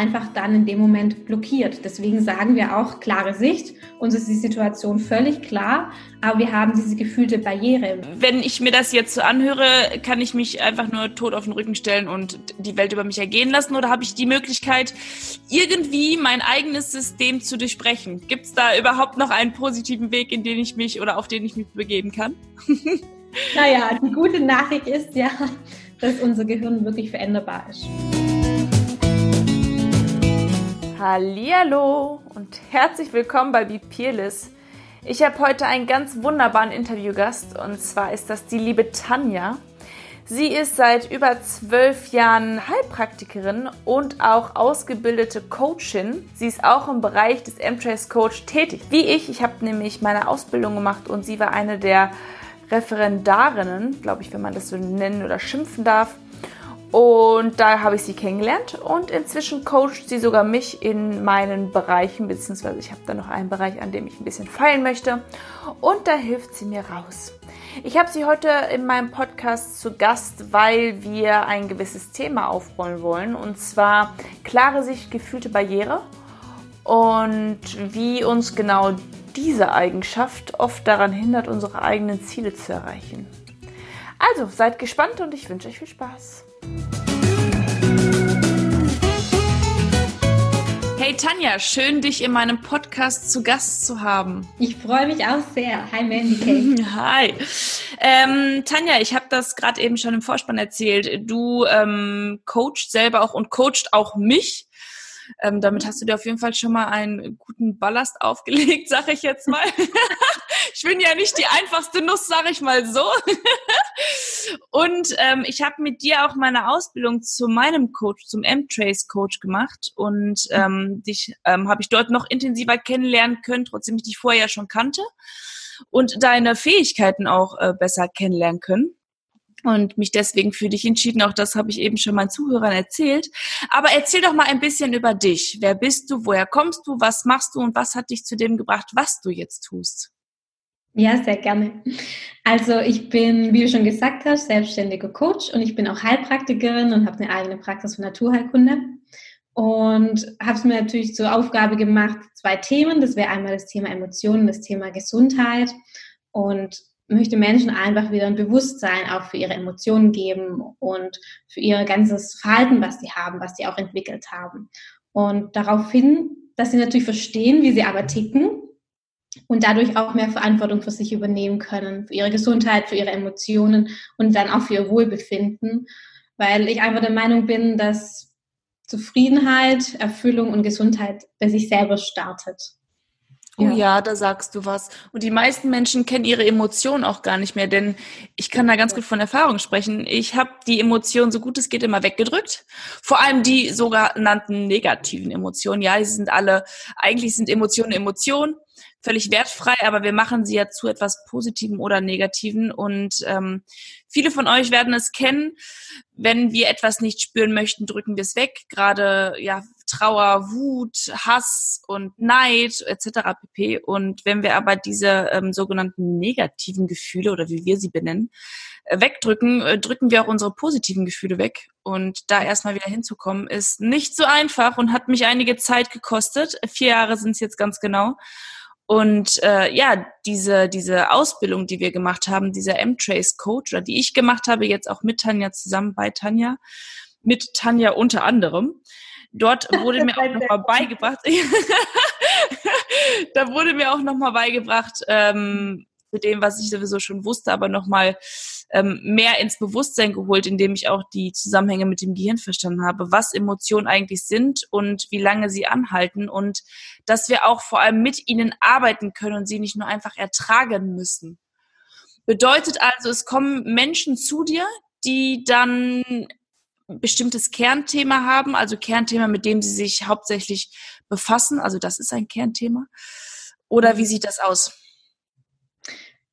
einfach dann in dem Moment blockiert. Deswegen sagen wir auch klare Sicht. Uns ist die Situation völlig klar, aber wir haben diese gefühlte Barriere. Wenn ich mir das jetzt so anhöre, kann ich mich einfach nur tot auf den Rücken stellen und die Welt über mich ergehen lassen oder habe ich die Möglichkeit, irgendwie mein eigenes System zu durchbrechen? Gibt es da überhaupt noch einen positiven Weg, in den ich mich oder auf den ich mich begeben kann? naja, die gute Nachricht ist ja, dass unser Gehirn wirklich veränderbar ist. Hallo und herzlich willkommen bei Be Peerless. Ich habe heute einen ganz wunderbaren Interviewgast und zwar ist das die liebe Tanja. Sie ist seit über zwölf Jahren Heilpraktikerin und auch ausgebildete Coachin. Sie ist auch im Bereich des M-Trace Coach tätig. Wie ich, ich habe nämlich meine Ausbildung gemacht und sie war eine der Referendarinnen, glaube ich, wenn man das so nennen oder schimpfen darf. Und da habe ich sie kennengelernt und inzwischen coacht sie sogar mich in meinen Bereichen, beziehungsweise ich habe da noch einen Bereich, an dem ich ein bisschen feilen möchte und da hilft sie mir raus. Ich habe sie heute in meinem Podcast zu Gast, weil wir ein gewisses Thema aufrollen wollen und zwar klare Sicht, gefühlte Barriere und wie uns genau diese Eigenschaft oft daran hindert, unsere eigenen Ziele zu erreichen. Also seid gespannt und ich wünsche euch viel Spaß. Hey Tanja, schön dich in meinem Podcast zu Gast zu haben. Ich freue mich auch sehr. Hi Mandy Hi. Ähm, Tanja, ich habe das gerade eben schon im Vorspann erzählt. Du ähm, coachst selber auch und coacht auch mich. Ähm, damit hast du dir auf jeden Fall schon mal einen guten Ballast aufgelegt, sag ich jetzt mal. ich bin ja nicht die einfachste Nuss, sag ich mal so. Und ähm, ich habe mit dir auch meine Ausbildung zu meinem Coach, zum M-Trace Coach gemacht und ähm, dich ähm, habe ich dort noch intensiver kennenlernen können, trotzdem ich dich vorher schon kannte und deine Fähigkeiten auch äh, besser kennenlernen können und mich deswegen für dich entschieden. Auch das habe ich eben schon meinen Zuhörern erzählt. Aber erzähl doch mal ein bisschen über dich. Wer bist du? Woher kommst du? Was machst du? Und was hat dich zu dem gebracht, was du jetzt tust? Ja, sehr gerne. Also ich bin, wie du schon gesagt hast, selbstständiger Coach und ich bin auch Heilpraktikerin und habe eine eigene Praxis für Naturheilkunde und habe es mir natürlich zur Aufgabe gemacht, zwei Themen. Das wäre einmal das Thema Emotionen, das Thema Gesundheit und möchte Menschen einfach wieder ein Bewusstsein auch für ihre Emotionen geben und für ihr ganzes Verhalten, was sie haben, was sie auch entwickelt haben. Und darauf hin, dass sie natürlich verstehen, wie sie aber ticken und dadurch auch mehr Verantwortung für sich übernehmen können, für ihre Gesundheit, für ihre Emotionen und dann auch für ihr Wohlbefinden, weil ich einfach der Meinung bin, dass Zufriedenheit, Erfüllung und Gesundheit bei sich selber startet. Oh ja. ja. da sagst du was. Und die meisten Menschen kennen ihre Emotionen auch gar nicht mehr, denn ich kann da ganz gut von Erfahrung sprechen. Ich habe die Emotionen so gut es geht immer weggedrückt. Vor allem die sogenannten negativen Emotionen. Ja, die sind alle, eigentlich sind Emotionen Emotionen völlig wertfrei, aber wir machen sie ja zu etwas Positivem oder Negativen. Und ähm, viele von euch werden es kennen. Wenn wir etwas nicht spüren möchten, drücken wir es weg. Gerade ja Trauer, Wut, Hass und Neid etc. pp. Und wenn wir aber diese ähm, sogenannten negativen Gefühle oder wie wir sie benennen, äh, wegdrücken, äh, drücken wir auch unsere positiven Gefühle weg. Und da erstmal wieder hinzukommen, ist nicht so einfach und hat mich einige Zeit gekostet. Vier Jahre sind es jetzt ganz genau. Und äh, ja, diese, diese Ausbildung, die wir gemacht haben, dieser M-Trace Coach, oder die ich gemacht habe, jetzt auch mit Tanja zusammen bei Tanja, mit Tanja unter anderem, dort wurde mir auch nochmal beigebracht, da wurde mir auch nochmal beigebracht, ähm, zu dem, was ich sowieso schon wusste, aber nochmal ähm, mehr ins Bewusstsein geholt, indem ich auch die Zusammenhänge mit dem Gehirn verstanden habe, was Emotionen eigentlich sind und wie lange sie anhalten und dass wir auch vor allem mit ihnen arbeiten können und sie nicht nur einfach ertragen müssen. Bedeutet also, es kommen Menschen zu dir, die dann bestimmtes Kernthema haben, also Kernthema, mit dem sie sich hauptsächlich befassen, also das ist ein Kernthema. Oder wie sieht das aus?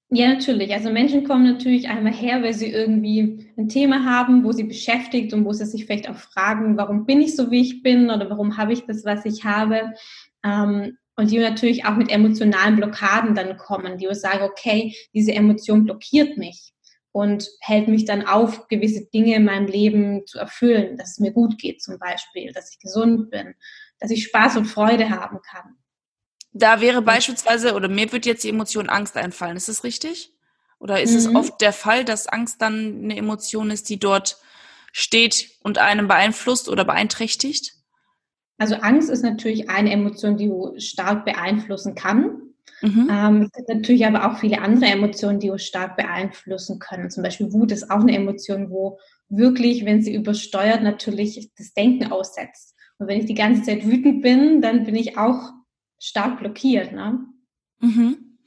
Ja, natürlich. Also Menschen kommen natürlich einmal her, weil sie irgendwie ein Thema haben, wo sie beschäftigt und wo sie sich vielleicht auch fragen, warum bin ich so, wie ich bin oder warum habe ich das, was ich habe. Ähm, und die natürlich auch mit emotionalen Blockaden dann kommen, die sagen, okay, diese Emotion blockiert mich. Und hält mich dann auf, gewisse Dinge in meinem Leben zu erfüllen, dass es mir gut geht zum Beispiel, dass ich gesund bin, dass ich Spaß und Freude haben kann. Da wäre beispielsweise, oder mir wird jetzt die Emotion Angst einfallen, ist das richtig? Oder ist mhm. es oft der Fall, dass Angst dann eine Emotion ist, die dort steht und einem beeinflusst oder beeinträchtigt? Also Angst ist natürlich eine Emotion, die stark beeinflussen kann. Mhm. Ähm, es gibt natürlich aber auch viele andere Emotionen, die uns stark beeinflussen können. Zum Beispiel Wut ist auch eine Emotion, wo wirklich, wenn sie übersteuert, natürlich das Denken aussetzt. Und wenn ich die ganze Zeit wütend bin, dann bin ich auch stark blockiert. Ne? Mhm.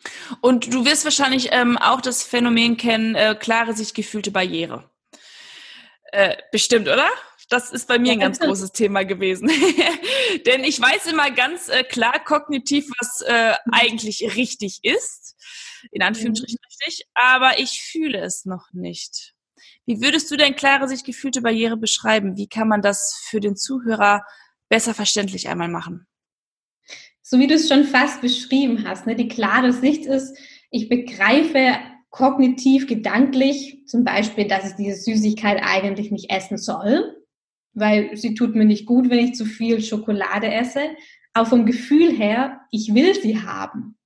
Und du wirst wahrscheinlich ähm, auch das Phänomen kennen, äh, klare sich gefühlte Barriere. Äh, bestimmt, oder? Das ist bei mir ein ganz großes Thema gewesen. Denn ich weiß immer ganz äh, klar kognitiv, was äh, eigentlich richtig ist. In Anführungsstrichen mhm. richtig. Aber ich fühle es noch nicht. Wie würdest du denn klare sich gefühlte Barriere beschreiben? Wie kann man das für den Zuhörer besser verständlich einmal machen? So wie du es schon fast beschrieben hast, ne? die klare Sicht ist, ich begreife kognitiv, gedanklich zum Beispiel, dass ich diese Süßigkeit eigentlich nicht essen soll weil sie tut mir nicht gut, wenn ich zu viel Schokolade esse. Aber vom Gefühl her, ich will sie haben.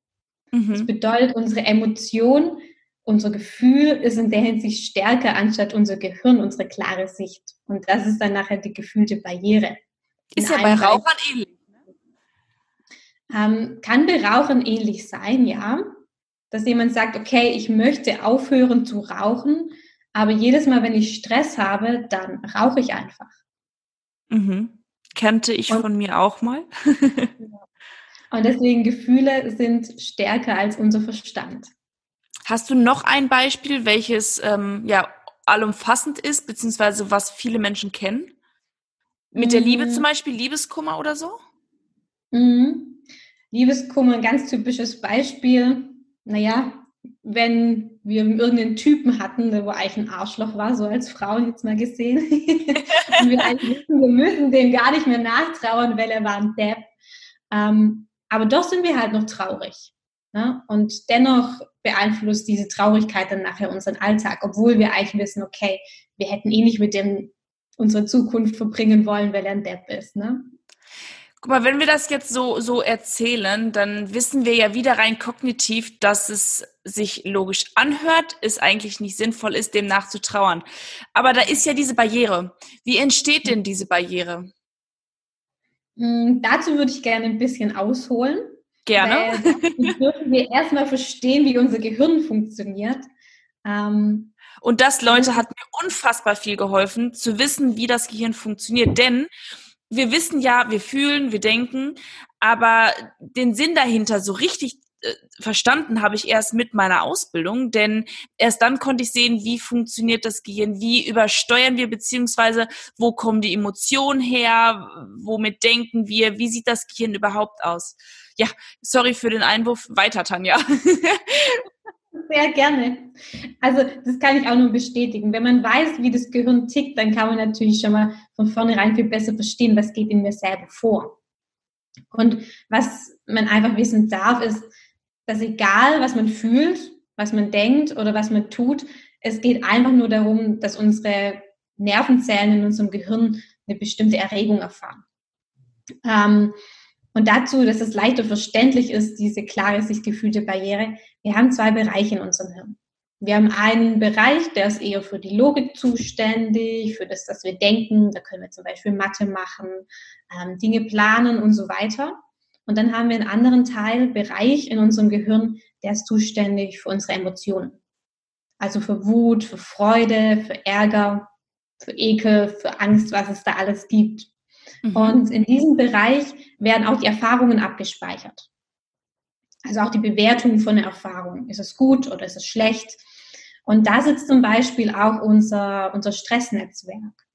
Mhm. Das bedeutet, unsere Emotion, unser Gefühl ist in der Hinsicht stärker anstatt unser Gehirn, unsere klare Sicht. Und das ist dann nachher die gefühlte Barriere. Ist ja bei Rauchern ähnlich. Ne? Ähm, kann bei Rauchern ähnlich sein, ja. Dass jemand sagt, okay, ich möchte aufhören zu rauchen, aber jedes Mal, wenn ich Stress habe, dann rauche ich einfach. Mhm. Kannte ich und, von mir auch mal. und deswegen Gefühle sind stärker als unser Verstand. Hast du noch ein Beispiel, welches ähm, ja allumfassend ist, beziehungsweise was viele Menschen kennen? Mit der Liebe zum mm. Beispiel, Liebeskummer oder so? Mhm. Liebeskummer, ein ganz typisches Beispiel. Naja, wenn wir irgendeinen Typen hatten, der wo eigentlich ein Arschloch war, so als Frau jetzt mal gesehen, und wir eigentlich wissen, wir müssen dem gar nicht mehr nachtrauern, weil er war ein Depp. Ähm, aber doch sind wir halt noch traurig. Ne? Und dennoch beeinflusst diese Traurigkeit dann nachher unseren Alltag, obwohl wir eigentlich wissen, okay, wir hätten eh nicht mit dem unsere Zukunft verbringen wollen, weil er ein Depp ist. Ne? Guck mal, wenn wir das jetzt so, so erzählen, dann wissen wir ja wieder rein kognitiv, dass es sich logisch anhört, es eigentlich nicht sinnvoll ist, dem nachzutrauern. Aber da ist ja diese Barriere. Wie entsteht denn diese Barriere? Hm, dazu würde ich gerne ein bisschen ausholen. Gerne. Weil dürfen wir erstmal verstehen, wie unser Gehirn funktioniert. Ähm, und das, Leute, hat mir unfassbar viel geholfen, zu wissen, wie das Gehirn funktioniert. Denn wir wissen ja, wir fühlen, wir denken, aber den Sinn dahinter so richtig äh, verstanden habe ich erst mit meiner Ausbildung, denn erst dann konnte ich sehen, wie funktioniert das Gehirn, wie übersteuern wir, beziehungsweise wo kommen die Emotionen her, womit denken wir, wie sieht das Gehirn überhaupt aus. Ja, sorry für den Einwurf. Weiter, Tanja. Sehr gerne. Also das kann ich auch nur bestätigen. Wenn man weiß, wie das Gehirn tickt, dann kann man natürlich schon mal von vornherein viel besser verstehen, was geht in mir selber vor. Und was man einfach wissen darf, ist, dass egal, was man fühlt, was man denkt oder was man tut, es geht einfach nur darum, dass unsere Nervenzellen in unserem Gehirn eine bestimmte Erregung erfahren. Ähm, und dazu, dass es leichter verständlich ist, diese klare, sich gefühlte Barriere, wir haben zwei Bereiche in unserem Hirn. Wir haben einen Bereich, der ist eher für die Logik zuständig, für das, dass wir denken. Da können wir zum Beispiel Mathe machen, ähm, Dinge planen und so weiter. Und dann haben wir einen anderen Teil, Bereich in unserem Gehirn, der ist zuständig für unsere Emotionen. Also für Wut, für Freude, für Ärger, für Ekel, für Angst, was es da alles gibt. Mhm. Und in diesem Bereich werden auch die Erfahrungen abgespeichert. Also auch die Bewertung von der Erfahrung. Ist es gut oder ist es schlecht? Und da sitzt zum Beispiel auch unser, unser Stressnetzwerk.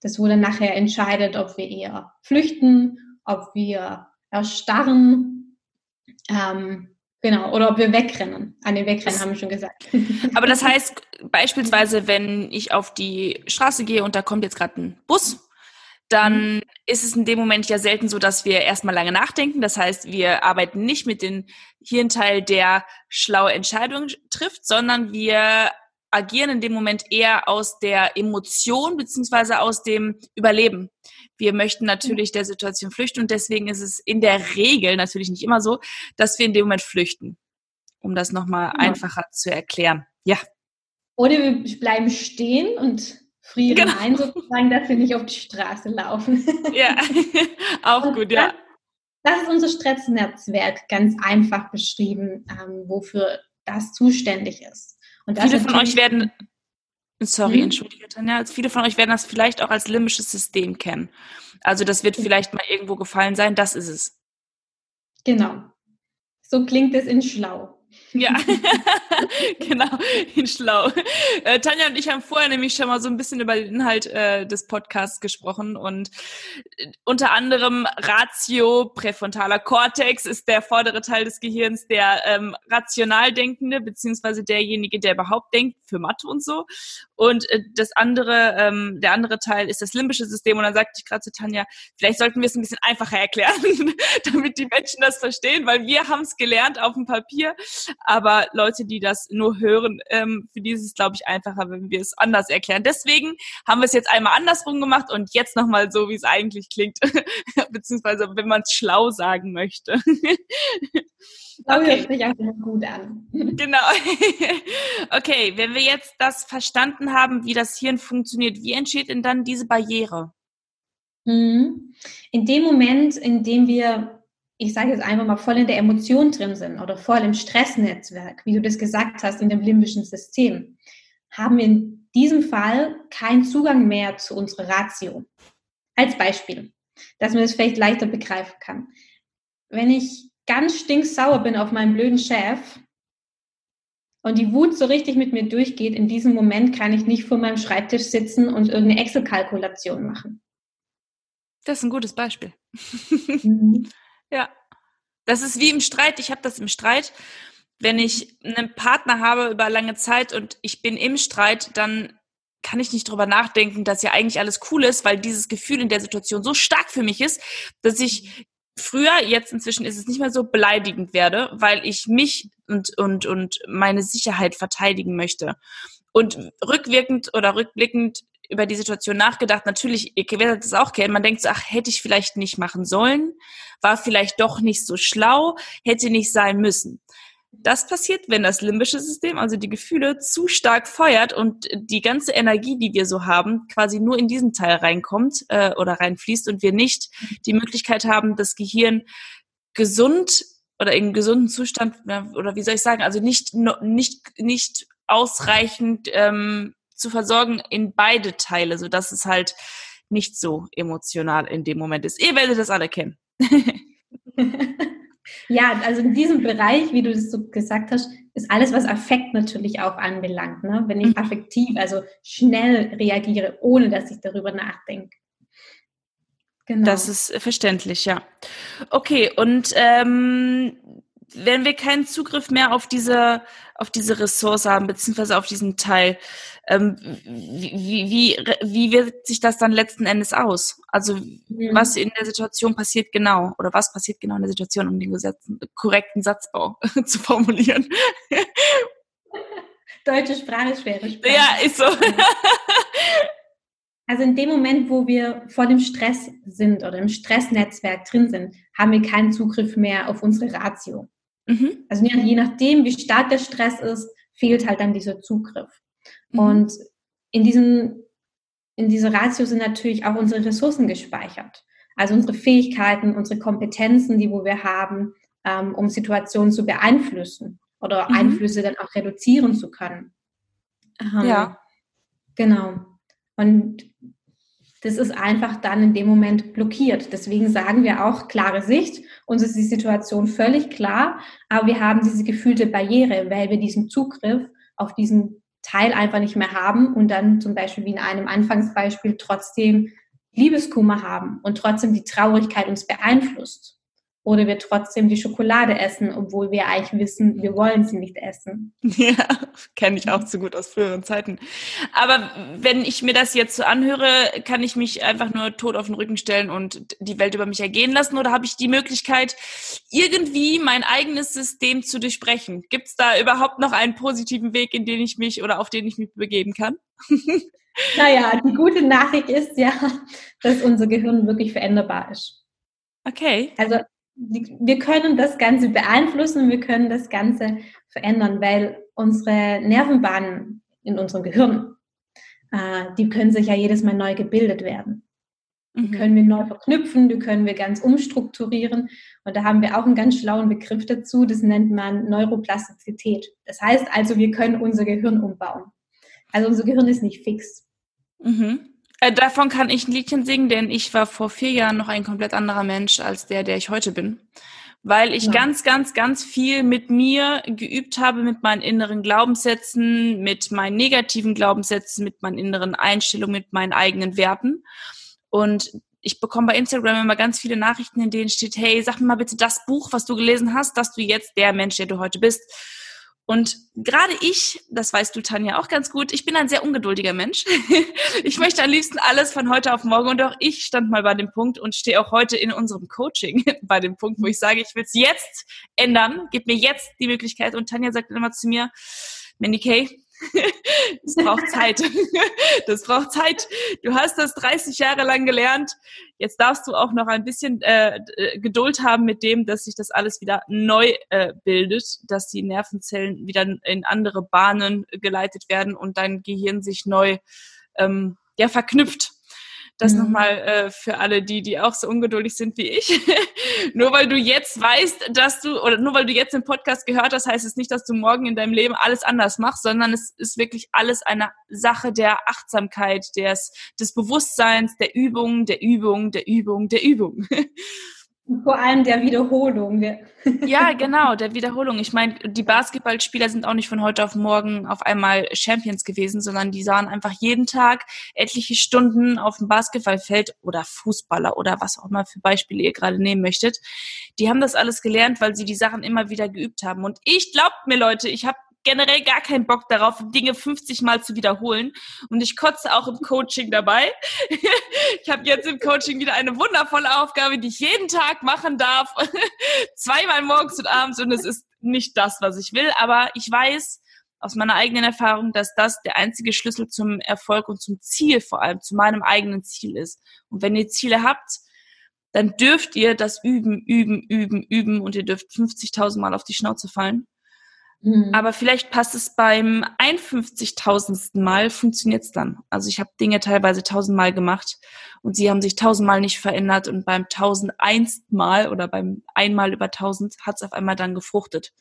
Das wurde nachher entscheidet, ob wir eher flüchten, ob wir erstarren, ähm, genau, oder ob wir wegrennen. An den Wegrennen haben wir schon gesagt. Aber das heißt beispielsweise, wenn ich auf die Straße gehe und da kommt jetzt gerade ein Bus dann mhm. ist es in dem Moment ja selten so, dass wir erstmal lange nachdenken. Das heißt, wir arbeiten nicht mit dem Hirnteil, der schlaue Entscheidungen trifft, sondern wir agieren in dem Moment eher aus der Emotion beziehungsweise aus dem Überleben. Wir möchten natürlich der Situation flüchten und deswegen ist es in der Regel natürlich nicht immer so, dass wir in dem Moment flüchten. Um das nochmal ja. einfacher zu erklären. Ja. Oder wir bleiben stehen und frieren genau. ein, sozusagen, dass wir nicht auf die Straße laufen. Ja, auch gut, ja. Das ist unser Stressnetzwerk ganz einfach beschrieben, ähm, wofür das zuständig ist. Und viele von euch werden, sorry, hm? entschuldige Tanja, viele von euch werden das vielleicht auch als limbisches System kennen. Also das wird vielleicht mal irgendwo gefallen sein, das ist es. Genau. So klingt es in Schlau. Ja, genau, ihn schlau. Äh, Tanja und ich haben vorher nämlich schon mal so ein bisschen über den Inhalt äh, des Podcasts gesprochen und äh, unter anderem Ratio, präfrontaler Kortex ist der vordere Teil des Gehirns, der ähm, rational Denkende, beziehungsweise derjenige, der überhaupt denkt, für Mathe und so. Und äh, das andere, ähm, der andere Teil ist das limbische System. Und dann sagte ich gerade zu Tanja, vielleicht sollten wir es ein bisschen einfacher erklären, damit die Menschen das verstehen, weil wir haben es gelernt auf dem Papier aber Leute, die das nur hören, ähm, für die ist es, glaube ich, einfacher, wenn wir es anders erklären. Deswegen haben wir es jetzt einmal andersrum gemacht und jetzt nochmal so, wie es eigentlich klingt, beziehungsweise wenn man es schlau sagen möchte. Okay. Hört sich auch gut an. Genau. Okay, wenn wir jetzt das verstanden haben, wie das Hirn funktioniert, wie entsteht denn dann diese Barriere? Mhm. In dem Moment, in dem wir ich sage jetzt einfach mal, voll in der Emotion drin sind oder voll im Stressnetzwerk, wie du das gesagt hast, in dem limbischen System, haben wir in diesem Fall keinen Zugang mehr zu unserer Ratio. Als Beispiel, dass man das vielleicht leichter begreifen kann. Wenn ich ganz stinksauer bin auf meinen blöden Chef und die Wut so richtig mit mir durchgeht, in diesem Moment kann ich nicht vor meinem Schreibtisch sitzen und irgendeine Excel-Kalkulation machen. Das ist ein gutes Beispiel. Ja. Das ist wie im Streit. Ich habe das im Streit. Wenn ich einen Partner habe über lange Zeit und ich bin im Streit, dann kann ich nicht drüber nachdenken, dass ja eigentlich alles cool ist, weil dieses Gefühl in der Situation so stark für mich ist, dass ich früher, jetzt inzwischen ist es nicht mehr so beleidigend werde, weil ich mich und, und, und meine Sicherheit verteidigen möchte. Und rückwirkend oder rückblickend über die Situation nachgedacht. Natürlich, ihr werdet es auch kennen. Man denkt so, ach, hätte ich vielleicht nicht machen sollen, war vielleicht doch nicht so schlau, hätte nicht sein müssen. Das passiert, wenn das limbische System, also die Gefühle, zu stark feuert und die ganze Energie, die wir so haben, quasi nur in diesen Teil reinkommt äh, oder reinfließt und wir nicht die Möglichkeit haben, das Gehirn gesund oder in gesunden Zustand oder wie soll ich sagen, also nicht nicht nicht ausreichend ähm, zu versorgen in beide Teile, so dass es halt nicht so emotional in dem Moment ist. Ihr werdet das alle kennen. ja, also in diesem Bereich, wie du das so gesagt hast, ist alles, was Affekt natürlich auch anbelangt. Ne? Wenn ich mhm. affektiv, also schnell reagiere, ohne dass ich darüber nachdenke. Genau. Das ist verständlich, ja. Okay, und ähm, wenn wir keinen Zugriff mehr auf diese, auf diese Ressource haben, beziehungsweise auf diesen Teil, ähm, wie, wie, wie wirkt sich das dann letzten Endes aus? Also mhm. was in der Situation passiert genau oder was passiert genau in der Situation, um den Gesetzen, korrekten Satzbau zu formulieren? Deutsche Sprache ist schwere Sprache. Ja, ist so. Also in dem Moment, wo wir vor dem Stress sind oder im Stressnetzwerk drin sind, haben wir keinen Zugriff mehr auf unsere Ratio. Mhm. Also je nachdem, wie stark der Stress ist, fehlt halt dann dieser Zugriff. Mhm. Und in diesem, in dieser Ratio sind natürlich auch unsere Ressourcen gespeichert. Also unsere Fähigkeiten, unsere Kompetenzen, die wo wir haben, ähm, um Situationen zu beeinflussen oder mhm. Einflüsse dann auch reduzieren zu können. Ähm, ja. Genau. Und das ist einfach dann in dem Moment blockiert. Deswegen sagen wir auch klare Sicht. Uns ist die Situation völlig klar, aber wir haben diese gefühlte Barriere, weil wir diesen Zugriff auf diesen Teil einfach nicht mehr haben und dann zum Beispiel wie in einem Anfangsbeispiel trotzdem Liebeskummer haben und trotzdem die Traurigkeit uns beeinflusst. Oder wir trotzdem die Schokolade essen, obwohl wir eigentlich wissen, wir wollen sie nicht essen. Ja, kenne ich auch zu gut aus früheren Zeiten. Aber wenn ich mir das jetzt so anhöre, kann ich mich einfach nur tot auf den Rücken stellen und die Welt über mich ergehen lassen oder habe ich die Möglichkeit, irgendwie mein eigenes System zu durchbrechen? Gibt es da überhaupt noch einen positiven Weg, in den ich mich oder auf den ich mich begeben kann? Naja, die gute Nachricht ist ja, dass unser Gehirn wirklich veränderbar ist. Okay. Also wir können das Ganze beeinflussen und wir können das Ganze verändern, weil unsere Nervenbahnen in unserem Gehirn, äh, die können sich ja jedes Mal neu gebildet werden. Die mhm. können wir neu verknüpfen, die können wir ganz umstrukturieren. Und da haben wir auch einen ganz schlauen Begriff dazu, das nennt man Neuroplastizität. Das heißt also, wir können unser Gehirn umbauen. Also unser Gehirn ist nicht fix. Mhm. Äh, davon kann ich ein Liedchen singen, denn ich war vor vier Jahren noch ein komplett anderer Mensch als der, der ich heute bin. Weil ich ja. ganz, ganz, ganz viel mit mir geübt habe, mit meinen inneren Glaubenssätzen, mit meinen negativen Glaubenssätzen, mit meinen inneren Einstellungen, mit meinen eigenen Werten. Und ich bekomme bei Instagram immer ganz viele Nachrichten, in denen steht, hey, sag mir mal bitte das Buch, was du gelesen hast, dass du jetzt der Mensch, der du heute bist. Und gerade ich, das weißt du, Tanja, auch ganz gut, ich bin ein sehr ungeduldiger Mensch. ich möchte am liebsten alles von heute auf morgen und auch ich stand mal bei dem Punkt und stehe auch heute in unserem Coaching bei dem Punkt, wo ich sage, ich will es jetzt ändern, gib mir jetzt die Möglichkeit. Und Tanja sagt immer zu mir, Mandy Kay, das braucht Zeit. Das braucht Zeit. Du hast das 30 Jahre lang gelernt. Jetzt darfst du auch noch ein bisschen äh, Geduld haben mit dem, dass sich das alles wieder neu äh, bildet, dass die Nervenzellen wieder in andere Bahnen geleitet werden und dein Gehirn sich neu ähm, ja, verknüpft. Das mhm. nochmal äh, für alle die, die auch so ungeduldig sind wie ich. nur weil du jetzt weißt, dass du, oder nur weil du jetzt den Podcast gehört hast, heißt es nicht, dass du morgen in deinem Leben alles anders machst, sondern es ist wirklich alles eine Sache der Achtsamkeit, des, des Bewusstseins, der Übung, der Übung, der Übung, der Übung. Vor allem der Wiederholung. Ja, genau, der Wiederholung. Ich meine, die Basketballspieler sind auch nicht von heute auf morgen auf einmal Champions gewesen, sondern die sahen einfach jeden Tag etliche Stunden auf dem Basketballfeld oder Fußballer oder was auch immer für Beispiele ihr gerade nehmen möchtet. Die haben das alles gelernt, weil sie die Sachen immer wieder geübt haben. Und ich glaubt mir, Leute, ich habe generell gar keinen Bock darauf, Dinge 50 Mal zu wiederholen. Und ich kotze auch im Coaching dabei. ich habe jetzt im Coaching wieder eine wundervolle Aufgabe, die ich jeden Tag machen darf. Zweimal morgens und abends. Und es ist nicht das, was ich will. Aber ich weiß aus meiner eigenen Erfahrung, dass das der einzige Schlüssel zum Erfolg und zum Ziel, vor allem zu meinem eigenen Ziel ist. Und wenn ihr Ziele habt, dann dürft ihr das üben, üben, üben, üben und ihr dürft 50.000 Mal auf die Schnauze fallen. Mhm. Aber vielleicht passt es beim 51.000. Mal, funktioniert es dann. Also ich habe Dinge teilweise tausendmal gemacht und sie haben sich tausendmal nicht verändert und beim 1001 Mal oder beim einmal über 1000 hat es auf einmal dann gefruchtet.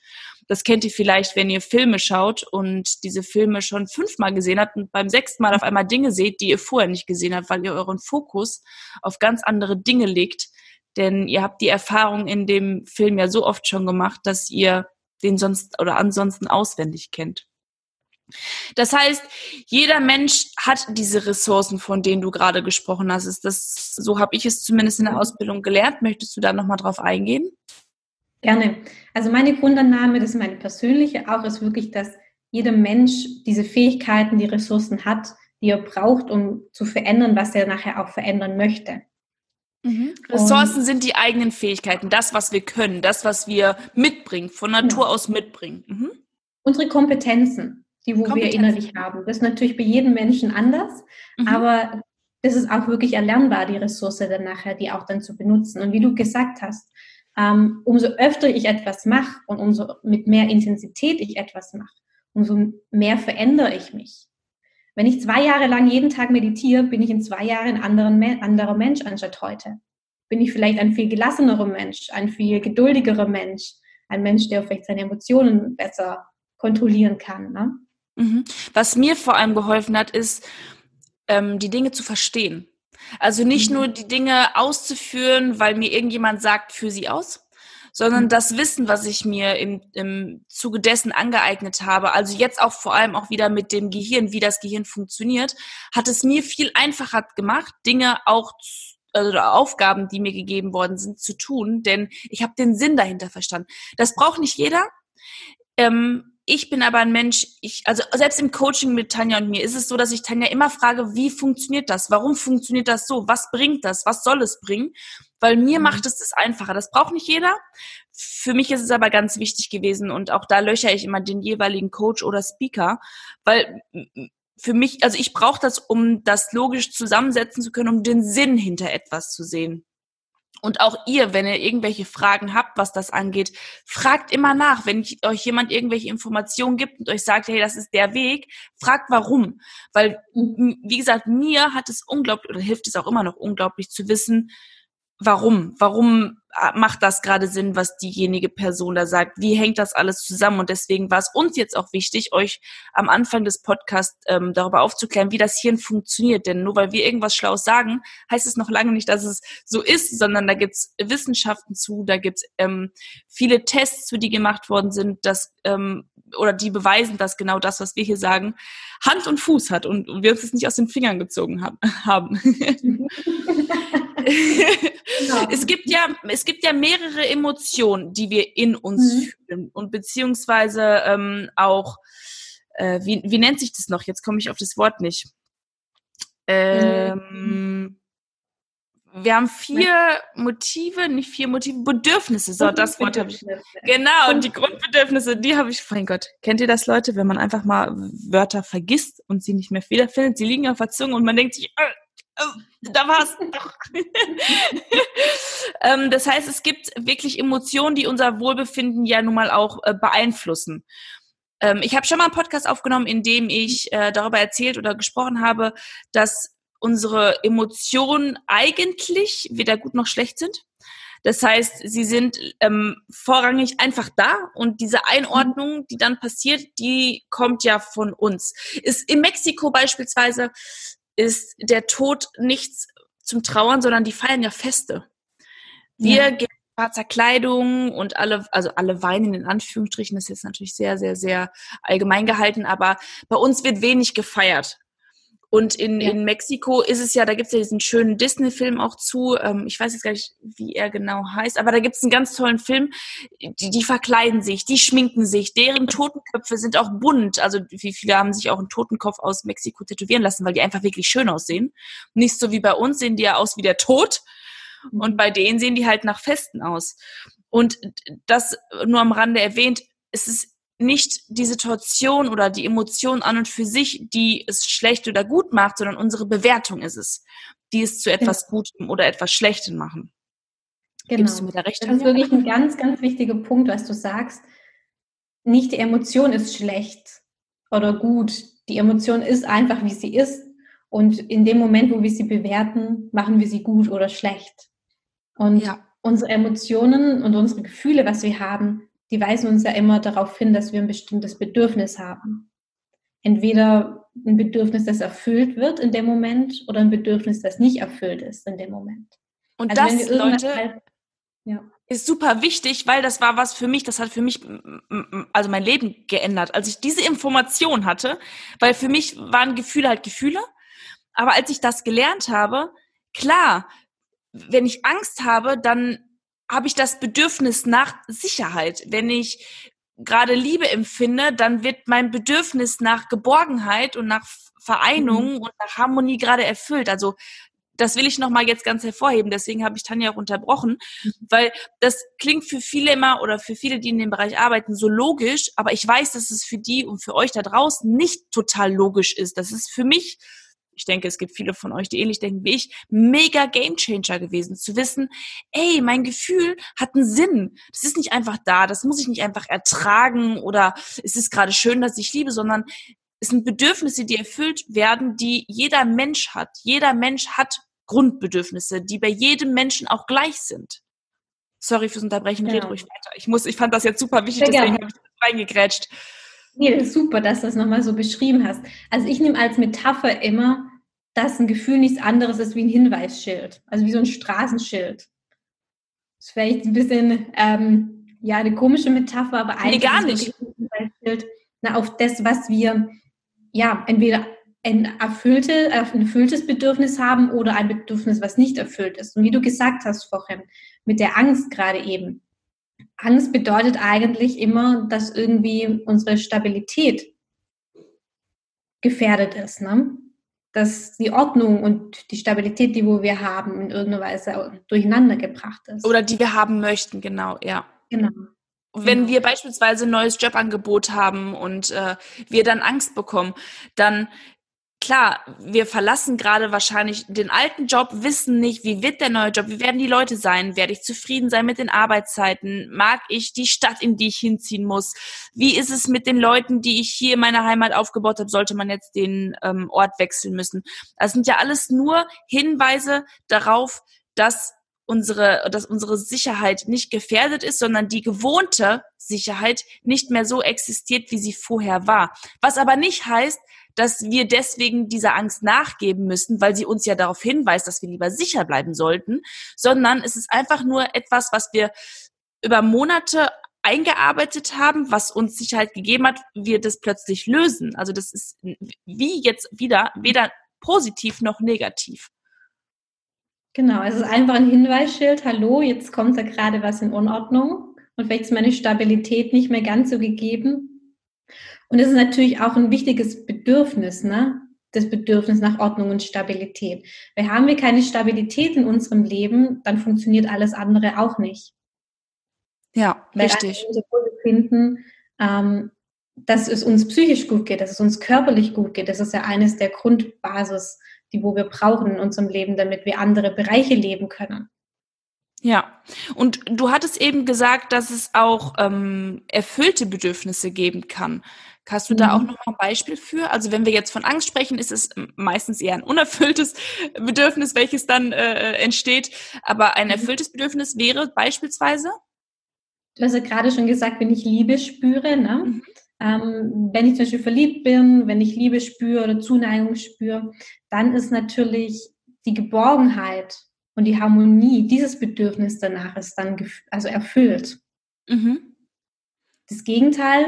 Das kennt ihr vielleicht, wenn ihr Filme schaut und diese Filme schon fünfmal gesehen habt und beim sechsten Mal auf einmal Dinge seht, die ihr vorher nicht gesehen habt, weil ihr euren Fokus auf ganz andere Dinge legt. Denn ihr habt die Erfahrung in dem Film ja so oft schon gemacht, dass ihr den sonst oder ansonsten auswendig kennt. Das heißt, jeder Mensch hat diese Ressourcen, von denen du gerade gesprochen hast. Das, so habe ich es zumindest in der Ausbildung gelernt. Möchtest du da nochmal drauf eingehen? Gerne. Also meine Grundannahme, das ist meine persönliche auch, ist wirklich, dass jeder Mensch diese Fähigkeiten, die Ressourcen hat, die er braucht, um zu verändern, was er nachher auch verändern möchte. Mhm. Ressourcen sind die eigenen Fähigkeiten, das, was wir können, das, was wir mitbringen, von Natur ja. aus mitbringen. Mhm. Unsere Kompetenzen, die wo Kompetenzen. wir innerlich haben. Das ist natürlich bei jedem Menschen anders, mhm. aber das ist auch wirklich erlernbar, die Ressource dann nachher, die auch dann zu benutzen. Und wie du gesagt hast, ähm, umso öfter ich etwas mache und umso mit mehr Intensität ich etwas mache, umso mehr verändere ich mich. Wenn ich zwei Jahre lang jeden Tag meditiere, bin ich in zwei Jahren ein anderer Mensch anstatt heute. Bin ich vielleicht ein viel gelassenerer Mensch, ein viel geduldigerer Mensch, ein Mensch, der vielleicht seine Emotionen besser kontrollieren kann. Ne? Mhm. Was mir vor allem geholfen hat, ist, ähm, die Dinge zu verstehen. Also nicht mhm. nur die Dinge auszuführen, weil mir irgendjemand sagt, für sie aus, sondern mhm. das Wissen, was ich mir im, im Zuge dessen angeeignet habe, also jetzt auch vor allem auch wieder mit dem Gehirn, wie das Gehirn funktioniert, hat es mir viel einfacher gemacht, Dinge auch also Aufgaben, die mir gegeben worden sind, zu tun, denn ich habe den Sinn dahinter verstanden. Das braucht nicht jeder. Ähm, ich bin aber ein Mensch, ich, also selbst im Coaching mit Tanja und mir ist es so, dass ich Tanja immer frage, wie funktioniert das? Warum funktioniert das so? Was bringt das? Was soll es bringen? Weil mir mhm. macht es das einfacher. Das braucht nicht jeder. Für mich ist es aber ganz wichtig gewesen und auch da löcher ich immer den jeweiligen Coach oder Speaker, weil für mich, also ich brauche das, um das logisch zusammensetzen zu können, um den Sinn hinter etwas zu sehen. Und auch ihr, wenn ihr irgendwelche Fragen habt, was das angeht, fragt immer nach. Wenn euch jemand irgendwelche Informationen gibt und euch sagt, hey, das ist der Weg, fragt warum. Weil, wie gesagt, mir hat es unglaublich, oder hilft es auch immer noch unglaublich zu wissen, warum? Warum macht das gerade Sinn, was diejenige Person da sagt? Wie hängt das alles zusammen? Und deswegen war es uns jetzt auch wichtig, euch am Anfang des Podcasts ähm, darüber aufzuklären, wie das Hirn funktioniert. Denn nur weil wir irgendwas Schlaues sagen, heißt es noch lange nicht, dass es so ist, sondern da gibt's Wissenschaften zu, da gibt's ähm, viele Tests zu, die gemacht worden sind, dass ähm, oder die beweisen, dass genau das, was wir hier sagen, Hand und Fuß hat und, und wir uns das nicht aus den Fingern gezogen haben. genau. es gibt ja, es gibt ja mehrere Emotionen, die wir in uns mhm. fühlen und beziehungsweise ähm, auch, äh, wie, wie nennt sich das noch? Jetzt komme ich auf das Wort nicht. Ähm, mhm. Wir haben vier Motive, nicht vier Motive, Bedürfnisse. So, das Wort habe ich. Genau, und die Grundbedürfnisse, die habe ich. Mein Gott, kennt ihr das, Leute, wenn man einfach mal Wörter vergisst und sie nicht mehr wiederfindet? Sie liegen auf der Zunge und man denkt sich, äh, Oh, da war's doch. ähm, das heißt, es gibt wirklich Emotionen, die unser Wohlbefinden ja nun mal auch äh, beeinflussen. Ähm, ich habe schon mal einen Podcast aufgenommen, in dem ich äh, darüber erzählt oder gesprochen habe, dass unsere Emotionen eigentlich weder gut noch schlecht sind. Das heißt, sie sind ähm, vorrangig einfach da und diese Einordnung, die dann passiert, die kommt ja von uns. Ist in Mexiko beispielsweise ist der Tod nichts zum Trauern, sondern die feiern ja Feste. Wir ja. gehen schwarzer Kleidung und alle, also alle weinen in Anführungsstrichen, das ist jetzt natürlich sehr, sehr, sehr allgemein gehalten, aber bei uns wird wenig gefeiert. Und in, ja. in Mexiko ist es ja, da gibt es ja diesen schönen Disney-Film auch zu. Ähm, ich weiß jetzt gar nicht, wie er genau heißt, aber da gibt es einen ganz tollen Film. Die, die verkleiden sich, die schminken sich, deren Totenköpfe sind auch bunt. Also wie viele haben sich auch einen Totenkopf aus Mexiko tätowieren lassen, weil die einfach wirklich schön aussehen. Nicht so wie bei uns sehen die ja aus wie der Tod. Und bei denen sehen die halt nach Festen aus. Und das nur am Rande erwähnt, es ist nicht die Situation oder die Emotion an und für sich, die es schlecht oder gut macht, sondern unsere Bewertung ist es, die es zu etwas Gutem oder etwas Schlechtem machen. Genau. Gibst du mir da recht? Das ist wirklich ein ganz, ganz wichtiger Punkt, was du sagst. Nicht die Emotion ist schlecht oder gut. Die Emotion ist einfach, wie sie ist. Und in dem Moment, wo wir sie bewerten, machen wir sie gut oder schlecht. Und ja. unsere Emotionen und unsere Gefühle, was wir haben, die weisen uns ja immer darauf hin, dass wir ein bestimmtes Bedürfnis haben. Entweder ein Bedürfnis, das erfüllt wird in dem Moment oder ein Bedürfnis, das nicht erfüllt ist in dem Moment. Und also das, Leute, halt, ja. ist super wichtig, weil das war was für mich, das hat für mich also mein Leben geändert, als ich diese Information hatte, weil für mich waren Gefühle halt Gefühle, aber als ich das gelernt habe, klar, wenn ich Angst habe, dann habe ich das Bedürfnis nach Sicherheit. Wenn ich gerade Liebe empfinde, dann wird mein Bedürfnis nach Geborgenheit und nach Vereinung mhm. und nach Harmonie gerade erfüllt. Also das will ich nochmal jetzt ganz hervorheben. Deswegen habe ich Tanja auch unterbrochen, mhm. weil das klingt für viele immer oder für viele, die in dem Bereich arbeiten, so logisch. Aber ich weiß, dass es für die und für euch da draußen nicht total logisch ist. Das ist für mich ich denke, es gibt viele von euch, die ähnlich denken wie ich, mega Gamechanger gewesen, zu wissen, ey, mein Gefühl hat einen Sinn. Das ist nicht einfach da, das muss ich nicht einfach ertragen oder es ist gerade schön, dass ich liebe, sondern es sind Bedürfnisse, die erfüllt werden, die jeder Mensch hat. Jeder Mensch hat Grundbedürfnisse, die bei jedem Menschen auch gleich sind. Sorry fürs Unterbrechen, ja. red ruhig weiter. Ich muss, ich fand das jetzt super wichtig, Sehr deswegen habe ich reingegrätscht. Nee, das super, dass du das nochmal so beschrieben hast. Also ich nehme als Metapher immer, dass ein Gefühl nichts anderes ist wie ein Hinweisschild, also wie so ein Straßenschild. Das ist vielleicht ein bisschen ähm, ja eine komische Metapher, aber eigentlich nee, gar nicht. Ein Hinweisschild na, auf das, was wir ja entweder ein, erfüllte, ein erfülltes Bedürfnis haben oder ein Bedürfnis, was nicht erfüllt ist. Und wie du gesagt hast vorhin, mit der Angst gerade eben. Angst bedeutet eigentlich immer, dass irgendwie unsere Stabilität gefährdet ist. Ne? Dass die Ordnung und die Stabilität, die wo wir haben, in irgendeiner Weise durcheinander gebracht ist. Oder die wir haben möchten, genau, ja. Genau. Wenn genau. wir beispielsweise ein neues Jobangebot haben und äh, wir dann Angst bekommen, dann klar, wir verlassen gerade wahrscheinlich den alten Job, wissen nicht, wie wird der neue Job, wie werden die Leute sein, werde ich zufrieden sein mit den Arbeitszeiten, mag ich die Stadt, in die ich hinziehen muss, wie ist es mit den Leuten, die ich hier in meiner Heimat aufgebaut habe, sollte man jetzt den ähm, Ort wechseln müssen. Das sind ja alles nur Hinweise darauf, dass unsere, dass unsere Sicherheit nicht gefährdet ist, sondern die gewohnte Sicherheit nicht mehr so existiert, wie sie vorher war. Was aber nicht heißt, dass wir deswegen dieser Angst nachgeben müssen, weil sie uns ja darauf hinweist, dass wir lieber sicher bleiben sollten, sondern es ist einfach nur etwas, was wir über Monate eingearbeitet haben, was uns Sicherheit gegeben hat, wir das plötzlich lösen. Also das ist wie jetzt wieder weder positiv noch negativ. Genau, es ist einfach ein Hinweisschild, hallo, jetzt kommt da gerade was in Unordnung und vielleicht ist meine Stabilität nicht mehr ganz so gegeben. Und es ist natürlich auch ein wichtiges Bedürfnis, ne? das Bedürfnis nach Ordnung und Stabilität. Weil haben wir keine Stabilität in unserem Leben, dann funktioniert alles andere auch nicht. Ja, Weil richtig. Wir finden, ähm, dass es uns psychisch gut geht, dass es uns körperlich gut geht. Das ist ja eines der Grundbasis, die wo wir brauchen in unserem Leben, damit wir andere Bereiche leben können. Ja, und du hattest eben gesagt, dass es auch ähm, erfüllte Bedürfnisse geben kann. Hast du mhm. da auch noch mal ein Beispiel für? Also wenn wir jetzt von Angst sprechen, ist es meistens eher ein unerfülltes Bedürfnis, welches dann äh, entsteht. Aber ein mhm. erfülltes Bedürfnis wäre beispielsweise? Du hast ja gerade schon gesagt, wenn ich Liebe spüre, ne? Mhm. Ähm, wenn ich zum Beispiel verliebt bin, wenn ich Liebe spüre oder Zuneigung spüre, dann ist natürlich die Geborgenheit und die Harmonie, dieses Bedürfnis danach ist dann also erfüllt. Mhm. Das Gegenteil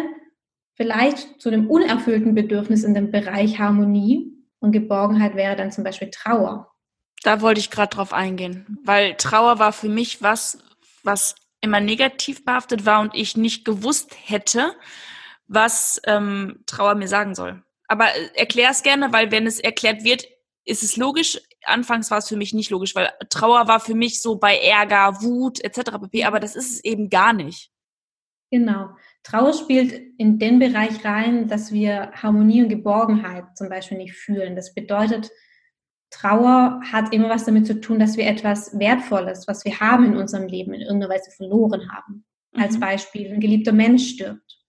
vielleicht zu einem unerfüllten Bedürfnis in dem Bereich Harmonie und Geborgenheit wäre dann zum Beispiel Trauer. Da wollte ich gerade drauf eingehen, weil Trauer war für mich was, was immer negativ behaftet war und ich nicht gewusst hätte, was ähm, Trauer mir sagen soll. Aber äh, erklär es gerne, weil wenn es erklärt wird, ist es logisch. Anfangs war es für mich nicht logisch, weil Trauer war für mich so bei Ärger, Wut etc. pp. Aber das ist es eben gar nicht. Genau. Trauer spielt in den Bereich rein, dass wir Harmonie und Geborgenheit zum Beispiel nicht fühlen. Das bedeutet, Trauer hat immer was damit zu tun, dass wir etwas Wertvolles, was wir haben in unserem Leben, in irgendeiner Weise verloren haben. Mhm. Als Beispiel, ein geliebter Mensch stirbt.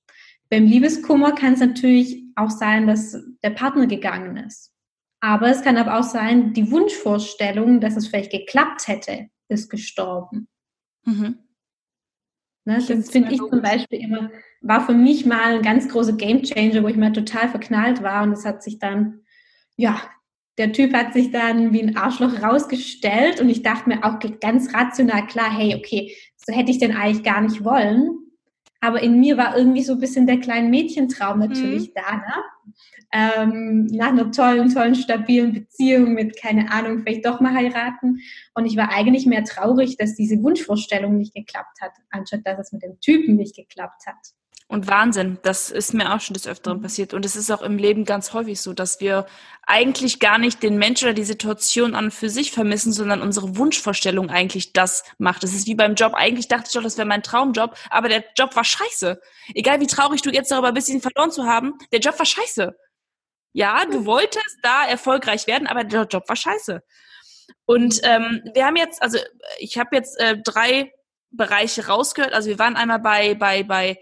Beim Liebeskummer kann es natürlich auch sein, dass der Partner gegangen ist. Aber es kann aber auch sein, die Wunschvorstellung, dass es vielleicht geklappt hätte, ist gestorben. Mhm. Ne, das finde ich zum Beispiel immer, war für mich mal ein ganz großer Gamechanger, wo ich mal total verknallt war und es hat sich dann, ja, der Typ hat sich dann wie ein Arschloch rausgestellt und ich dachte mir auch ganz rational klar, hey, okay, so hätte ich denn eigentlich gar nicht wollen. Aber in mir war irgendwie so ein bisschen der kleine Mädchentraum natürlich mhm. da, ne? ähm, nach einer tollen, tollen, stabilen Beziehung mit, keine Ahnung, vielleicht doch mal heiraten. Und ich war eigentlich mehr traurig, dass diese Wunschvorstellung nicht geklappt hat, anstatt dass es mit dem Typen nicht geklappt hat. Und Wahnsinn, das ist mir auch schon des Öfteren mhm. passiert. Und es ist auch im Leben ganz häufig so, dass wir eigentlich gar nicht den Menschen oder die Situation an und für sich vermissen, sondern unsere Wunschvorstellung eigentlich das macht. Das ist wie beim Job. Eigentlich dachte ich doch, das wäre mein Traumjob, aber der Job war scheiße. Egal wie traurig du jetzt darüber bist, ihn verloren zu haben, der Job war scheiße. Ja, du wolltest da erfolgreich werden, aber der Job war scheiße. Und ähm, wir haben jetzt, also ich habe jetzt äh, drei Bereiche rausgehört. Also wir waren einmal bei, bei, bei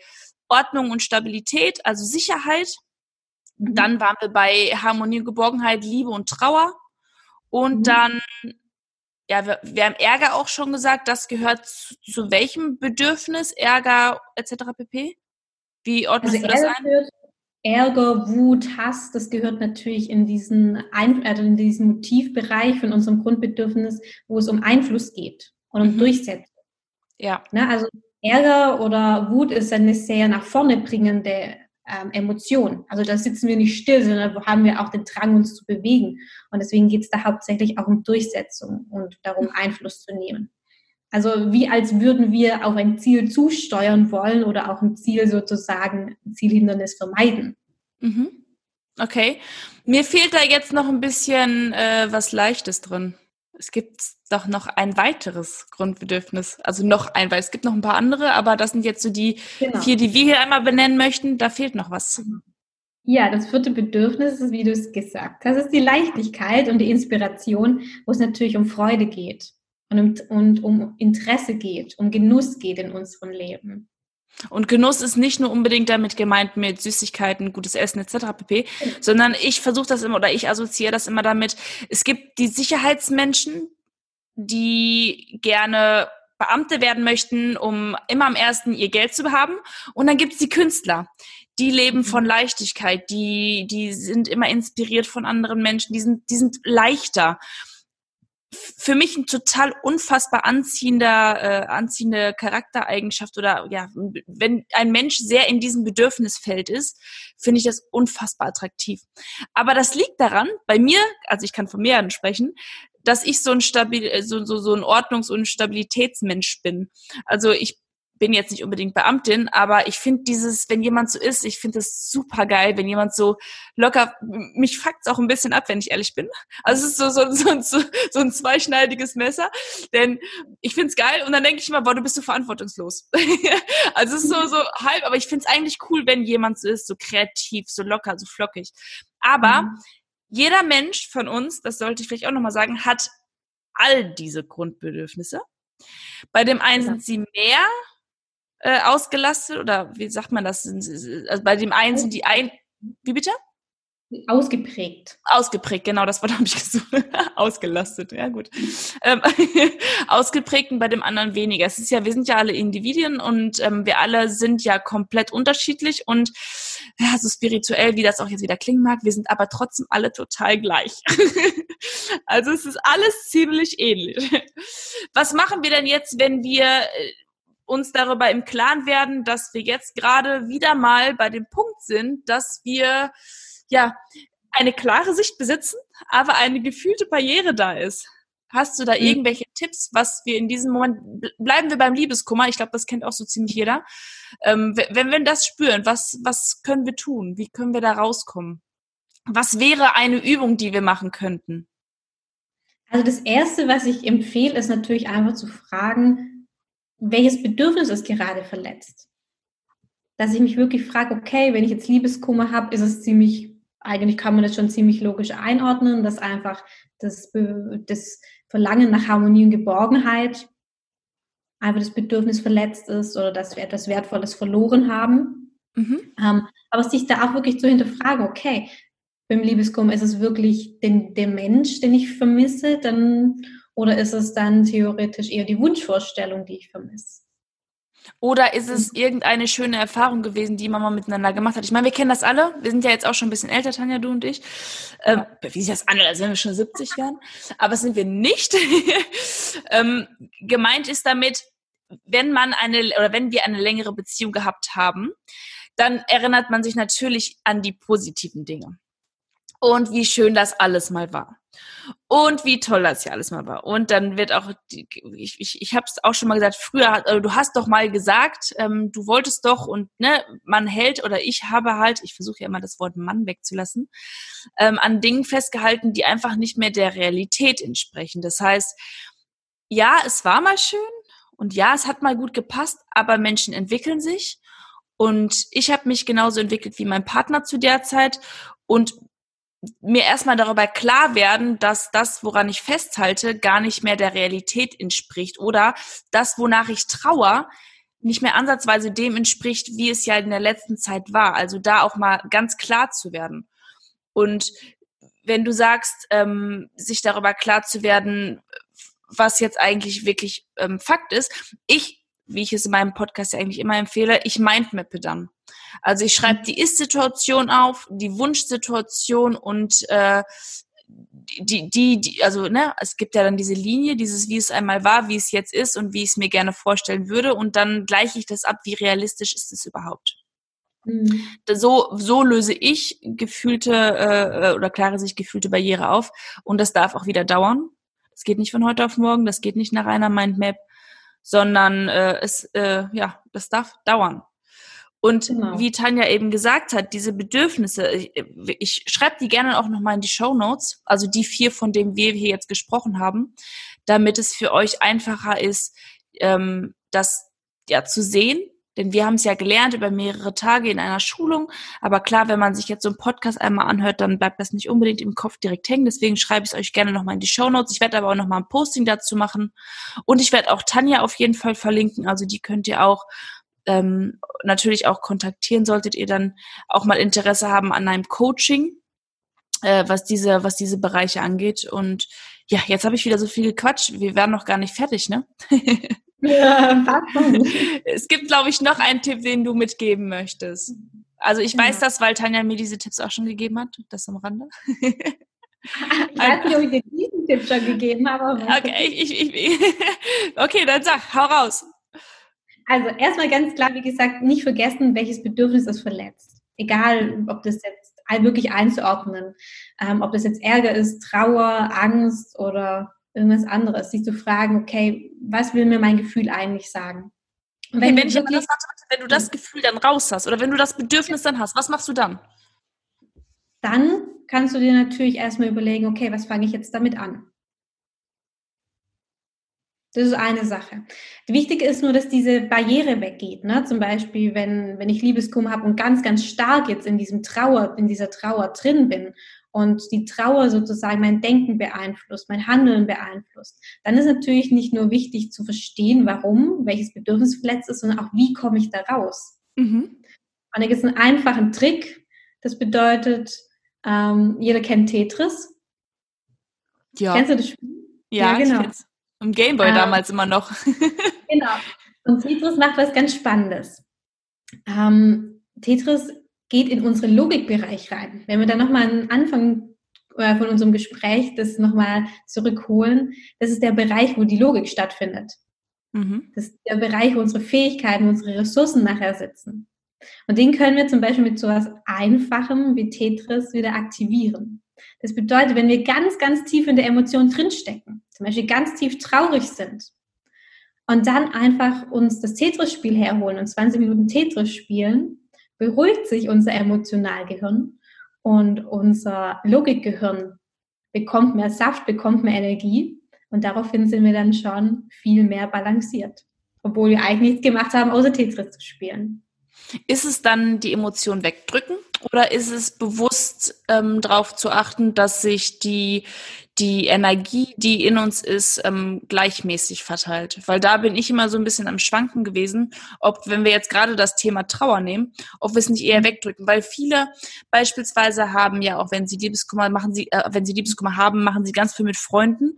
Ordnung und Stabilität, also Sicherheit. Mhm. Dann waren wir bei Harmonie, Geborgenheit, Liebe und Trauer. Und mhm. dann, ja, wir, wir, haben Ärger auch schon gesagt. Das gehört zu, zu welchem Bedürfnis? Ärger etc. pp? Wie ordnest also du das ein? Ärger, Wut, Hass, das gehört natürlich in diesen, ein also in diesen Motivbereich von unserem Grundbedürfnis, wo es um Einfluss geht und um mhm. Durchsetzung. Ja. Ne, also Ärger oder Wut ist eine sehr nach vorne bringende ähm, Emotion. Also da sitzen wir nicht still, sondern haben wir auch den Drang, uns zu bewegen. Und deswegen geht es da hauptsächlich auch um Durchsetzung und darum, Einfluss zu nehmen. Also wie als würden wir auf ein Ziel zusteuern wollen oder auch ein Ziel sozusagen, ein Zielhindernis vermeiden. Mhm. Okay. Mir fehlt da jetzt noch ein bisschen äh, was Leichtes drin. Es gibt doch noch ein weiteres Grundbedürfnis. Also noch ein, weil es gibt noch ein paar andere, aber das sind jetzt so die genau. vier, die wir hier einmal benennen möchten. Da fehlt noch was. Ja, das vierte Bedürfnis ist, wie du es gesagt hast, ist die Leichtigkeit und die Inspiration, wo es natürlich um Freude geht und um, und um Interesse geht, um Genuss geht in unserem Leben. Und Genuss ist nicht nur unbedingt damit gemeint mit Süßigkeiten, gutes Essen etc. pp, sondern ich versuche das immer oder ich assoziiere das immer damit. Es gibt die Sicherheitsmenschen, die gerne Beamte werden möchten, um immer am ersten ihr Geld zu haben. Und dann gibt es die Künstler, die leben von mhm. Leichtigkeit, die, die sind immer inspiriert von anderen Menschen, die sind, die sind leichter für mich ein total unfassbar anziehender, äh, anziehende Charaktereigenschaft oder ja, wenn ein Mensch sehr in diesem Bedürfnisfeld ist, finde ich das unfassbar attraktiv. Aber das liegt daran, bei mir, also ich kann von mehreren sprechen, dass ich so ein stabil, so, so, so ein Ordnungs- und Stabilitätsmensch bin. Also ich bin jetzt nicht unbedingt Beamtin, aber ich finde dieses, wenn jemand so ist, ich finde das super geil, wenn jemand so locker, mich fuckt's auch ein bisschen ab, wenn ich ehrlich bin. Also es ist so, so, so, so, so ein zweischneidiges Messer, denn ich find's geil und dann denke ich immer, boah, du bist so verantwortungslos. also es ist so, so halb, aber ich find's eigentlich cool, wenn jemand so ist, so kreativ, so locker, so flockig. Aber mhm. jeder Mensch von uns, das sollte ich vielleicht auch nochmal sagen, hat all diese Grundbedürfnisse. Bei dem einen sind sie mehr, äh, ausgelastet oder wie sagt man das? Also bei dem einen sind die ein. Wie bitte? Ausgeprägt. Ausgeprägt, genau, das Wort habe ich gesucht. Ausgelastet, ja gut. Ähm, ausgeprägt und bei dem anderen weniger. Es ist ja, wir sind ja alle Individuen und ähm, wir alle sind ja komplett unterschiedlich und ja, so spirituell, wie das auch jetzt wieder klingen mag, wir sind aber trotzdem alle total gleich. also es ist alles ziemlich ähnlich. Was machen wir denn jetzt, wenn wir äh, uns darüber im Klaren werden, dass wir jetzt gerade wieder mal bei dem Punkt sind, dass wir ja eine klare Sicht besitzen, aber eine gefühlte Barriere da ist. Hast du da mhm. irgendwelche Tipps, was wir in diesem Moment, bleiben wir beim Liebeskummer, ich glaube, das kennt auch so ziemlich jeder. Ähm, wenn wir das spüren, was, was können wir tun? Wie können wir da rauskommen? Was wäre eine Übung, die wir machen könnten? Also das Erste, was ich empfehle, ist natürlich einfach zu fragen, welches Bedürfnis ist gerade verletzt? Dass ich mich wirklich frage, okay, wenn ich jetzt Liebeskummer habe, ist es ziemlich, eigentlich kann man das schon ziemlich logisch einordnen, dass einfach das, das Verlangen nach Harmonie und Geborgenheit einfach das Bedürfnis verletzt ist oder dass wir etwas Wertvolles verloren haben. Mhm. Ähm, aber sich da auch wirklich zu hinterfragen, okay, beim Liebeskummer ist es wirklich den, der Mensch, den ich vermisse, dann oder ist es dann theoretisch eher die Wunschvorstellung, die ich vermisse? Oder ist es irgendeine schöne Erfahrung gewesen, die man mal miteinander gemacht hat? Ich meine, wir kennen das alle. Wir sind ja jetzt auch schon ein bisschen älter, Tanja, du und ich. Ähm, wie sich das an, als wenn wir schon 70 werden. Aber das sind wir nicht. ähm, gemeint ist damit, wenn man eine oder wenn wir eine längere Beziehung gehabt haben, dann erinnert man sich natürlich an die positiven Dinge. Und wie schön das alles mal war und wie toll das hier alles mal war. Und dann wird auch, ich, ich, ich habe es auch schon mal gesagt, früher, also du hast doch mal gesagt, ähm, du wolltest doch und ne, man hält oder ich habe halt, ich versuche ja immer das Wort Mann wegzulassen, ähm, an Dingen festgehalten, die einfach nicht mehr der Realität entsprechen. Das heißt, ja, es war mal schön und ja, es hat mal gut gepasst, aber Menschen entwickeln sich. Und ich habe mich genauso entwickelt wie mein Partner zu der Zeit. Und mir erstmal darüber klar werden, dass das, woran ich festhalte, gar nicht mehr der Realität entspricht oder das, wonach ich trauer, nicht mehr ansatzweise dem entspricht, wie es ja in der letzten Zeit war. Also da auch mal ganz klar zu werden. Und wenn du sagst, ähm, sich darüber klar zu werden, was jetzt eigentlich wirklich ähm, Fakt ist, ich wie ich es in meinem Podcast ja eigentlich immer empfehle, ich mindmappe dann. Also ich schreibe die Ist-Situation auf, die Wunschsituation und äh, die, die, die, also ne, es gibt ja dann diese Linie, dieses, wie es einmal war, wie es jetzt ist und wie ich es mir gerne vorstellen würde und dann gleiche ich das ab, wie realistisch ist es überhaupt. Mhm. So, so löse ich gefühlte äh, oder klare sich gefühlte Barriere auf. Und das darf auch wieder dauern. Das geht nicht von heute auf morgen, das geht nicht nach einer Mindmap, sondern äh, es, äh, ja, das darf dauern. Und genau. wie Tanja eben gesagt hat, diese Bedürfnisse, ich, ich schreibe die gerne auch nochmal in die Show Notes, also die vier, von denen wir hier jetzt gesprochen haben, damit es für euch einfacher ist, ähm, das ja zu sehen, denn wir haben es ja gelernt über mehrere Tage in einer Schulung. Aber klar, wenn man sich jetzt so einen Podcast einmal anhört, dann bleibt das nicht unbedingt im Kopf direkt hängen. Deswegen schreibe ich es euch gerne nochmal in die Show Notes. Ich werde aber auch nochmal ein Posting dazu machen. Und ich werde auch Tanja auf jeden Fall verlinken. Also die könnt ihr auch ähm, natürlich auch kontaktieren, solltet ihr dann auch mal Interesse haben an einem Coaching, äh, was diese, was diese Bereiche angeht. Und ja, jetzt habe ich wieder so viel gequatscht. Wir werden noch gar nicht fertig, ne? Ja, es gibt, glaube ich, noch einen Tipp, den du mitgeben möchtest. Also ich weiß das, weil Tanja mir diese Tipps auch schon gegeben hat. Das am Rande. Ich weiß nicht, ob ich dir diesen Tipp schon gegeben habe. Okay, ich, ich, ich, okay, dann sag, hau raus. Also erstmal ganz klar, wie gesagt, nicht vergessen, welches Bedürfnis es verletzt. Egal, ob das jetzt wirklich einzuordnen, ähm, ob das jetzt Ärger ist, Trauer, Angst oder irgendwas anderes, sich zu fragen, okay, was will mir mein Gefühl eigentlich sagen? Und wenn, wenn, ich wirklich, das, wenn du das Gefühl dann raus hast oder wenn du das Bedürfnis dann hast, was machst du dann? Dann kannst du dir natürlich erstmal überlegen, okay, was fange ich jetzt damit an? Das ist eine Sache. Wichtig ist nur, dass diese Barriere weggeht. Ne? Zum Beispiel, wenn, wenn ich Liebeskummer habe und ganz, ganz stark jetzt in diesem Trauer, in dieser Trauer drin bin und die Trauer sozusagen mein Denken beeinflusst, mein Handeln beeinflusst, dann ist natürlich nicht nur wichtig zu verstehen, warum, welches Bedürfnis verletzt ist, sondern auch, wie komme ich da raus. Mhm. Und da gibt es einen einfachen Trick. Das bedeutet, ähm, jeder kennt Tetris. Ja. Kennst du das Spiel? Ja, ja genau. Im Gameboy ähm, damals immer noch. genau. Und Tetris macht was ganz Spannendes. Ähm, Tetris geht in unseren Logikbereich rein. Wenn wir dann nochmal an Anfang äh, von unserem Gespräch das nochmal zurückholen, das ist der Bereich, wo die Logik stattfindet. Mhm. Das ist der Bereich, wo unsere Fähigkeiten, unsere Ressourcen nachher sitzen. Und den können wir zum Beispiel mit so etwas Einfachem wie Tetris wieder aktivieren. Das bedeutet, wenn wir ganz, ganz tief in der Emotion drinstecken, zum Beispiel ganz tief traurig sind und dann einfach uns das Tetris-Spiel herholen und 20 Minuten Tetris spielen, beruhigt sich unser Emotionalgehirn und unser Logikgehirn bekommt mehr Saft, bekommt mehr Energie und daraufhin sind wir dann schon viel mehr balanciert, obwohl wir eigentlich nichts gemacht haben, außer Tetris zu spielen. Ist es dann die Emotion wegdrücken oder ist es bewusst ähm, darauf zu achten, dass sich die, die Energie, die in uns ist, ähm, gleichmäßig verteilt? Weil da bin ich immer so ein bisschen am Schwanken gewesen, ob, wenn wir jetzt gerade das Thema Trauer nehmen, ob wir es nicht eher mhm. wegdrücken. Weil viele beispielsweise haben ja auch, wenn sie Liebeskummer machen, sie, äh, wenn sie Liebeskummer haben, machen sie ganz viel mit Freunden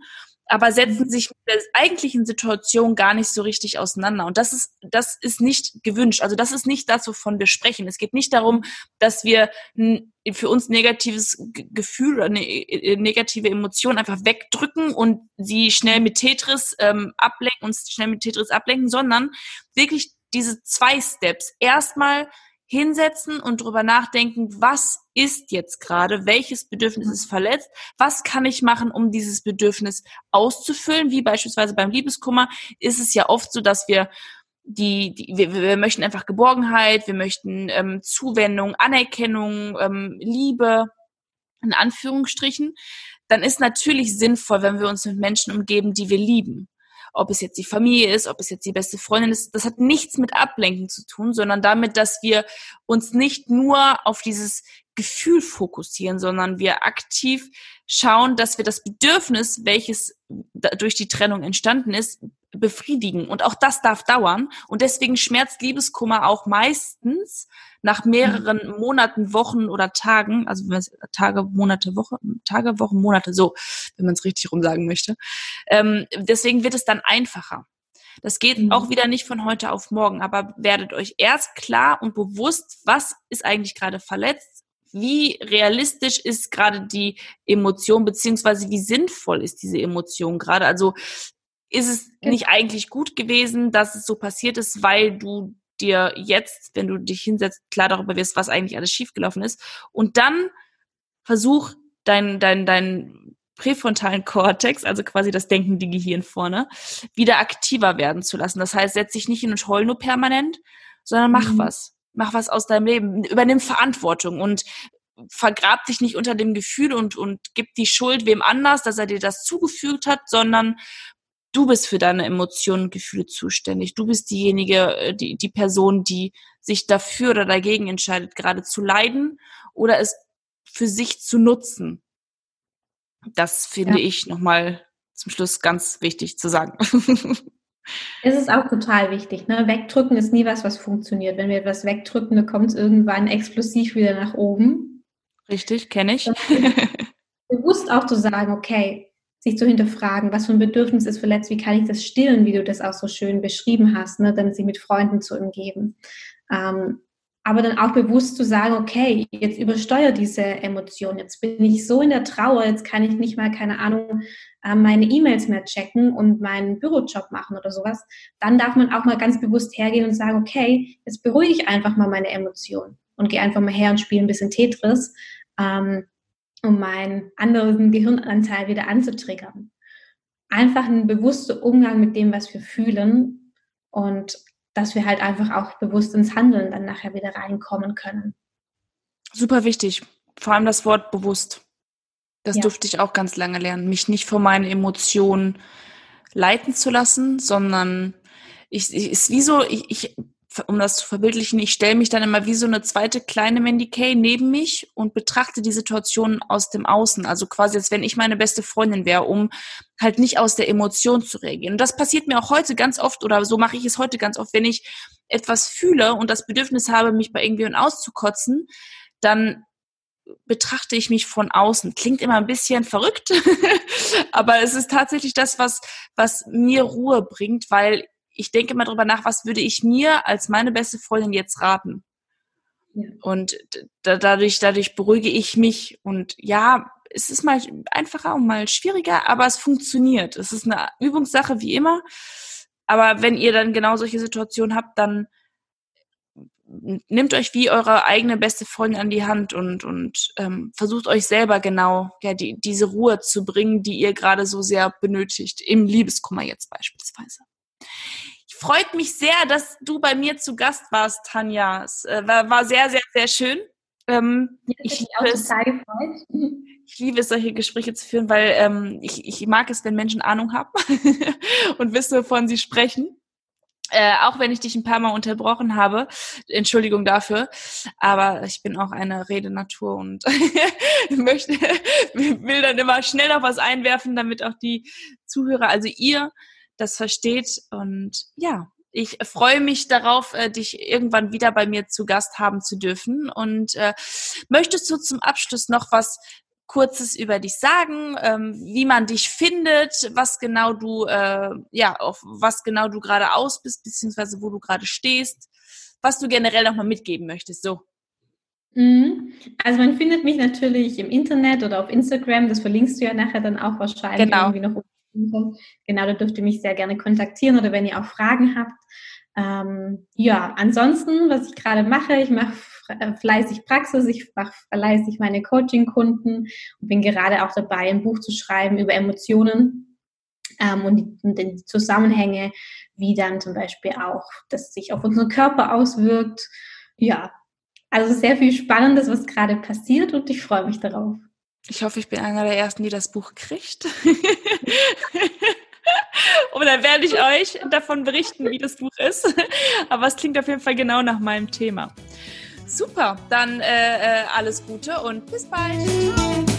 aber setzen sich mit der eigentlichen Situation gar nicht so richtig auseinander. Und das ist, das ist nicht gewünscht. Also das ist nicht das, wovon wir sprechen. Es geht nicht darum, dass wir für uns negatives Gefühl oder eine äh, negative Emotion einfach wegdrücken und sie schnell mit Tetris ähm, ablenken, uns schnell mit Tetris ablenken, sondern wirklich diese zwei Steps. Erstmal hinsetzen und drüber nachdenken, was ist jetzt gerade, welches Bedürfnis ist verletzt, was kann ich machen, um dieses Bedürfnis auszufüllen, wie beispielsweise beim Liebeskummer ist es ja oft so, dass wir die, die wir, wir möchten einfach Geborgenheit, wir möchten ähm, Zuwendung, Anerkennung, ähm, Liebe, in Anführungsstrichen, dann ist natürlich sinnvoll, wenn wir uns mit Menschen umgeben, die wir lieben ob es jetzt die Familie ist, ob es jetzt die beste Freundin ist, das hat nichts mit Ablenken zu tun, sondern damit, dass wir uns nicht nur auf dieses Gefühl fokussieren, sondern wir aktiv schauen, dass wir das Bedürfnis, welches durch die Trennung entstanden ist, befriedigen. Und auch das darf dauern. Und deswegen schmerzt Liebeskummer auch meistens nach mehreren mhm. Monaten, Wochen oder Tagen, also Tage, Monate, Woche, Tage, Wochen, Monate, so, wenn man es richtig rum sagen möchte. Ähm, deswegen wird es dann einfacher. Das geht mhm. auch wieder nicht von heute auf morgen, aber werdet euch erst klar und bewusst, was ist eigentlich gerade verletzt, wie realistisch ist gerade die Emotion, beziehungsweise wie sinnvoll ist diese Emotion gerade. Also ist es nicht eigentlich gut gewesen, dass es so passiert ist, weil du dir jetzt, wenn du dich hinsetzt, klar darüber wirst, was eigentlich alles schiefgelaufen ist. Und dann versuch dein, dein, dein präfrontalen Kortex, also quasi das denkende Gehirn vorne, wieder aktiver werden zu lassen. Das heißt, setz dich nicht hin und heul nur permanent, sondern mach mhm. was. Mach was aus deinem Leben. Übernimm Verantwortung und vergrab dich nicht unter dem Gefühl und, und gib die Schuld wem anders, dass er dir das zugefügt hat, sondern du bist für deine Emotionen und Gefühle zuständig. Du bist diejenige, äh, die, die Person, die sich dafür oder dagegen entscheidet, gerade zu leiden oder es für sich zu nutzen. Das finde ja. ich nochmal zum Schluss ganz wichtig zu sagen. Es ist auch total wichtig. Ne? Wegdrücken ist nie was, was funktioniert. Wenn wir etwas wegdrücken, dann kommt es irgendwann explosiv wieder nach oben. Richtig, kenne ich. bewusst auch zu sagen, okay, sich zu hinterfragen, was für ein Bedürfnis ist verletzt, wie kann ich das stillen, wie du das auch so schön beschrieben hast, ne? dann sie mit Freunden zu umgeben. Ähm, aber dann auch bewusst zu sagen, okay, jetzt übersteuere diese Emotion, jetzt bin ich so in der Trauer, jetzt kann ich nicht mal, keine Ahnung, äh, meine E-Mails mehr checken und meinen Bürojob machen oder sowas, dann darf man auch mal ganz bewusst hergehen und sagen, okay, jetzt beruhige ich einfach mal meine Emotion und gehe einfach mal her und spiele ein bisschen Tetris, ähm, um meinen anderen Gehirnanteil wieder anzutriggern. Einfach ein bewusster Umgang mit dem, was wir fühlen und dass wir halt einfach auch bewusst ins Handeln dann nachher wieder reinkommen können. Super wichtig. Vor allem das Wort bewusst. Das ja. durfte ich auch ganz lange lernen, mich nicht von meinen Emotionen leiten zu lassen, sondern ich, ich ist wie so, ich, ich um das zu verbildlichen, ich stelle mich dann immer wie so eine zweite kleine Mandy Kay neben mich und betrachte die Situation aus dem Außen. Also quasi, als wenn ich meine beste Freundin wäre, um halt nicht aus der Emotion zu reagieren. Und das passiert mir auch heute ganz oft oder so mache ich es heute ganz oft, wenn ich etwas fühle und das Bedürfnis habe, mich bei irgendjemandem auszukotzen, dann betrachte ich mich von außen. Klingt immer ein bisschen verrückt, aber es ist tatsächlich das, was, was mir Ruhe bringt, weil ich denke mal drüber nach, was würde ich mir als meine beste Freundin jetzt raten? Ja. Und da, dadurch, dadurch beruhige ich mich und ja, es ist mal einfacher und mal schwieriger, aber es funktioniert. Es ist eine Übungssache wie immer. Aber wenn ihr dann genau solche Situationen habt, dann nehmt euch wie eure eigene beste Freundin an die Hand und, und ähm, versucht euch selber genau ja, die, diese Ruhe zu bringen, die ihr gerade so sehr benötigt, im Liebeskummer jetzt beispielsweise freut mich sehr, dass du bei mir zu Gast warst, Tanja. Es äh, war, war sehr, sehr, sehr schön. Ähm, ich, liebe es, ich liebe es, solche Gespräche zu führen, weil ähm, ich, ich mag es, wenn Menschen Ahnung haben und wissen, wovon sie sprechen. Äh, auch wenn ich dich ein paar Mal unterbrochen habe, Entschuldigung dafür, aber ich bin auch eine Redenatur und möchte, will dann immer schnell noch was einwerfen, damit auch die Zuhörer, also ihr, das versteht. Und ja, ich freue mich darauf, äh, dich irgendwann wieder bei mir zu Gast haben zu dürfen. Und äh, möchtest du zum Abschluss noch was Kurzes über dich sagen, ähm, wie man dich findet, was genau du, äh, ja, auf was genau du gerade aus bist, beziehungsweise wo du gerade stehst, was du generell nochmal mitgeben möchtest, so. Mhm. Also man findet mich natürlich im Internet oder auf Instagram, das verlinkst du ja nachher dann auch wahrscheinlich genau. irgendwie noch Genau, da dürft ihr mich sehr gerne kontaktieren oder wenn ihr auch Fragen habt. Ähm, ja, ansonsten, was ich gerade mache, ich mache äh, fleißig Praxis, ich mache fleißig meine Coaching-Kunden und bin gerade auch dabei, ein Buch zu schreiben über Emotionen ähm, und, die, und die Zusammenhänge, wie dann zum Beispiel auch, dass sich auf unseren Körper auswirkt. Ja, also sehr viel Spannendes, was gerade passiert und ich freue mich darauf. Ich hoffe, ich bin einer der Ersten, die das Buch kriegt. Und dann werde ich euch davon berichten, wie das Buch ist. Aber es klingt auf jeden Fall genau nach meinem Thema. Super, dann äh, äh alles Gute und bis bald. Ciao.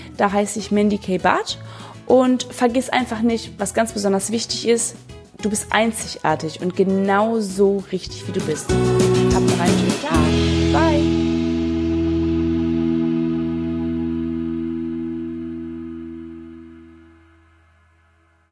Da heiße ich Mandy K. Bart. Und vergiss einfach nicht, was ganz besonders wichtig ist, du bist einzigartig und genau so richtig, wie du bist. Hab noch einen schönen Tag. Bye.